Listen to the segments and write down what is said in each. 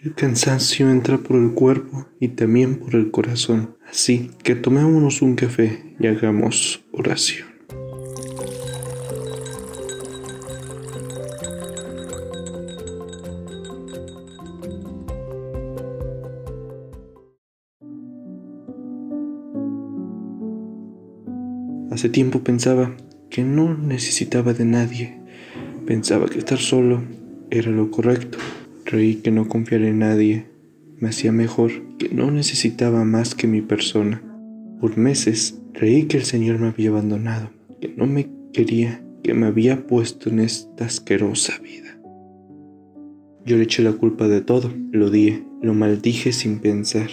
El cansancio entra por el cuerpo y también por el corazón. Así que tomémonos un café y hagamos oración. Hace tiempo pensaba que no necesitaba de nadie. Pensaba que estar solo era lo correcto. Creí que no confiar en nadie me hacía mejor, que no necesitaba más que mi persona. Por meses creí que el Señor me había abandonado, que no me quería, que me había puesto en esta asquerosa vida. Yo le eché la culpa de todo, lo odié, lo maldije sin pensar.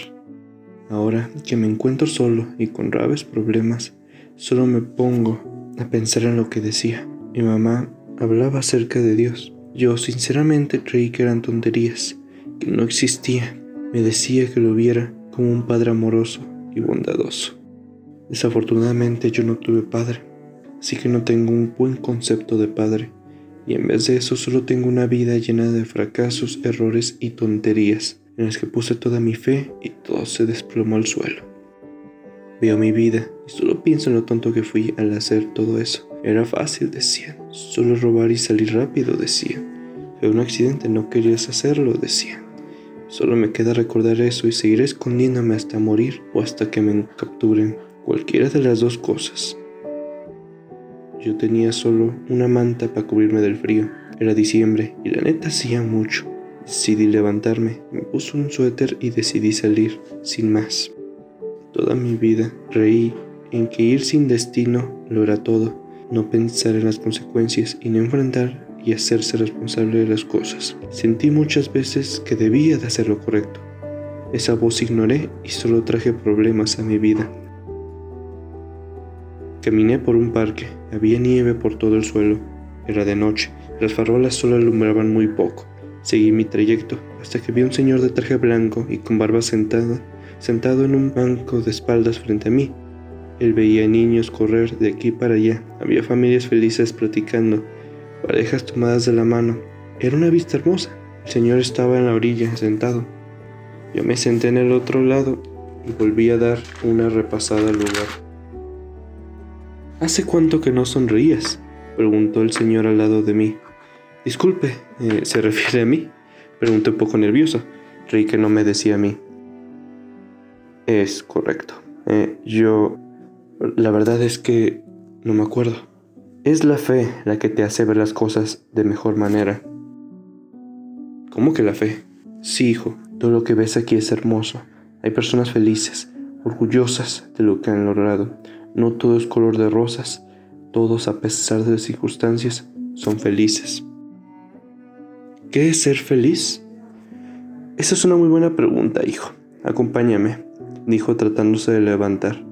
Ahora que me encuentro solo y con graves problemas, solo me pongo a pensar en lo que decía. Mi mamá hablaba acerca de Dios yo sinceramente creí que eran tonterías, que no existía. Me decía que lo viera como un padre amoroso y bondadoso. Desafortunadamente yo no tuve padre, así que no tengo un buen concepto de padre, y en vez de eso solo tengo una vida llena de fracasos, errores y tonterías, en las que puse toda mi fe y todo se desplomó al suelo. Veo mi vida y solo pienso en lo tonto que fui al hacer todo eso. Era fácil, decían. Solo robar y salir rápido, decían. Fue un accidente, no querías hacerlo, decían. Solo me queda recordar eso y seguiré escondiéndome hasta morir o hasta que me capturen. Cualquiera de las dos cosas. Yo tenía solo una manta para cubrirme del frío. Era diciembre y la neta hacía mucho. Decidí levantarme, me puse un suéter y decidí salir, sin más. Toda mi vida reí en que ir sin destino lo era todo no pensar en las consecuencias y no enfrentar y hacerse responsable de las cosas. Sentí muchas veces que debía de hacer lo correcto. Esa voz ignoré y solo traje problemas a mi vida. Caminé por un parque, había nieve por todo el suelo, era de noche, las farolas solo alumbraban muy poco. Seguí mi trayecto hasta que vi a un señor de traje blanco y con barba sentada, sentado en un banco de espaldas frente a mí. Él veía niños correr de aquí para allá, había familias felices platicando, parejas tomadas de la mano. Era una vista hermosa. El señor estaba en la orilla, sentado. Yo me senté en el otro lado y volví a dar una repasada al lugar. ¿Hace cuánto que no sonreías? preguntó el señor al lado de mí. Disculpe, eh, ¿se refiere a mí? Pregunté un poco nervioso. Creí que no me decía a mí. Es correcto. Eh, yo la verdad es que no me acuerdo. Es la fe la que te hace ver las cosas de mejor manera. ¿Cómo que la fe? Sí, hijo, todo lo que ves aquí es hermoso. Hay personas felices, orgullosas de lo que han logrado. No todo es color de rosas. Todos, a pesar de las circunstancias, son felices. ¿Qué es ser feliz? Esa es una muy buena pregunta, hijo. Acompáñame, dijo tratándose de levantar.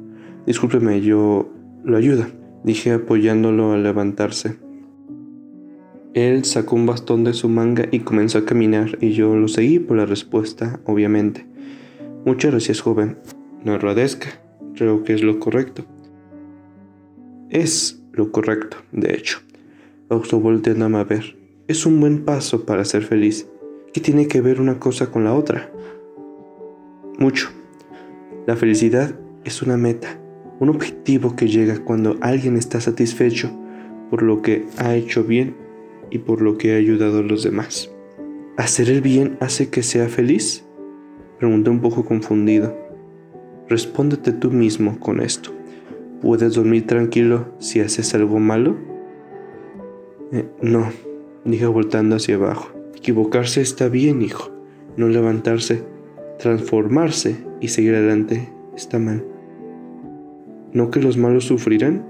Discúlpeme, yo lo ayudo, dije apoyándolo a levantarse. Él sacó un bastón de su manga y comenzó a caminar y yo lo seguí por la respuesta, obviamente. Muchas gracias, joven. No agradezca, creo que es lo correcto. Es lo correcto, de hecho. Pausó volteándome a ver. Es un buen paso para ser feliz. ¿Qué tiene que ver una cosa con la otra? Mucho. La felicidad es una meta, un objetivo que llega cuando alguien está satisfecho por lo que ha hecho bien y por lo que ha ayudado a los demás. ¿Hacer el bien hace que sea feliz? Pregunté un poco confundido. Respóndete tú mismo con esto. ¿Puedes dormir tranquilo si haces algo malo? Eh, no, dije voltando hacia abajo. Equivocarse está bien, hijo. No levantarse, transformarse y seguir adelante está mal. ¿No que los malos sufrirán?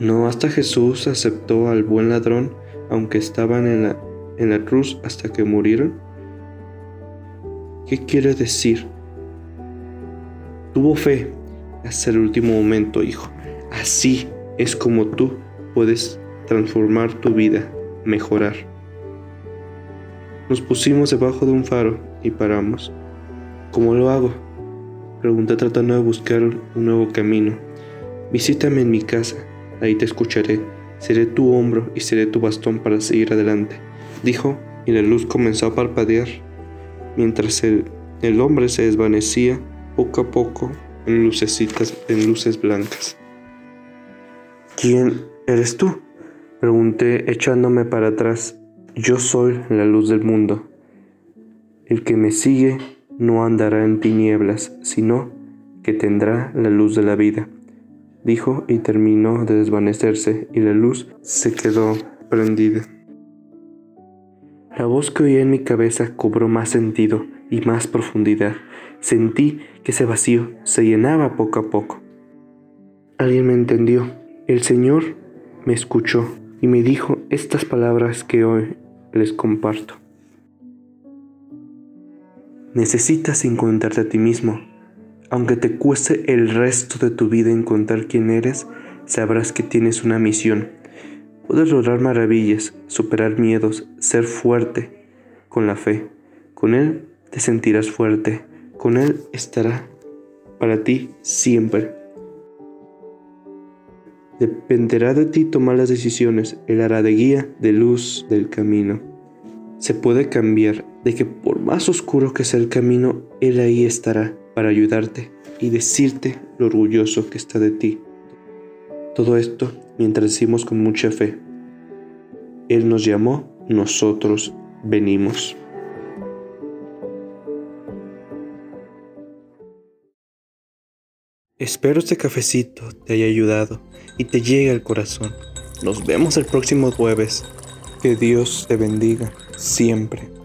¿No hasta Jesús aceptó al buen ladrón aunque estaban en la, en la cruz hasta que murieron? ¿Qué quiere decir? Tuvo fe hasta el último momento, hijo. Así es como tú puedes transformar tu vida, mejorar. Nos pusimos debajo de un faro y paramos. ¿Cómo lo hago? Pregunté tratando de buscar un nuevo camino. Visítame en mi casa, ahí te escucharé, seré tu hombro y seré tu bastón para seguir adelante, dijo, y la luz comenzó a parpadear. mientras el, hombre se desvanecía poco a poco en lucecitas, en luces blancas. ¿Quién eres tú? Pregunté echándome para atrás. Yo soy la luz del mundo. El que me sigue no andará en tinieblas, sino que tendrá la luz de la vida. Dijo y terminó de desvanecerse y la luz se quedó prendida. La voz que oí en mi cabeza cobró más sentido y más profundidad. Sentí que ese vacío se llenaba poco a poco. Alguien me entendió. El Señor me escuchó y me dijo estas palabras que hoy les comparto. Necesitas encontrarte a ti mismo. Aunque te cueste el resto de tu vida encontrar quién eres, sabrás que tienes una misión. Puedes lograr maravillas, superar miedos, ser fuerte con la fe. Con Él te sentirás fuerte. Con Él estará para ti siempre. Dependerá de ti tomar las decisiones. Él hará de guía, de luz del camino. Se puede cambiar de que por más oscuro que sea el camino, Él ahí estará para ayudarte y decirte lo orgulloso que está de ti. Todo esto mientras decimos con mucha fe. Él nos llamó, nosotros venimos. Espero este cafecito te haya ayudado y te llegue al corazón. Nos vemos el próximo jueves. Que Dios te bendiga siempre.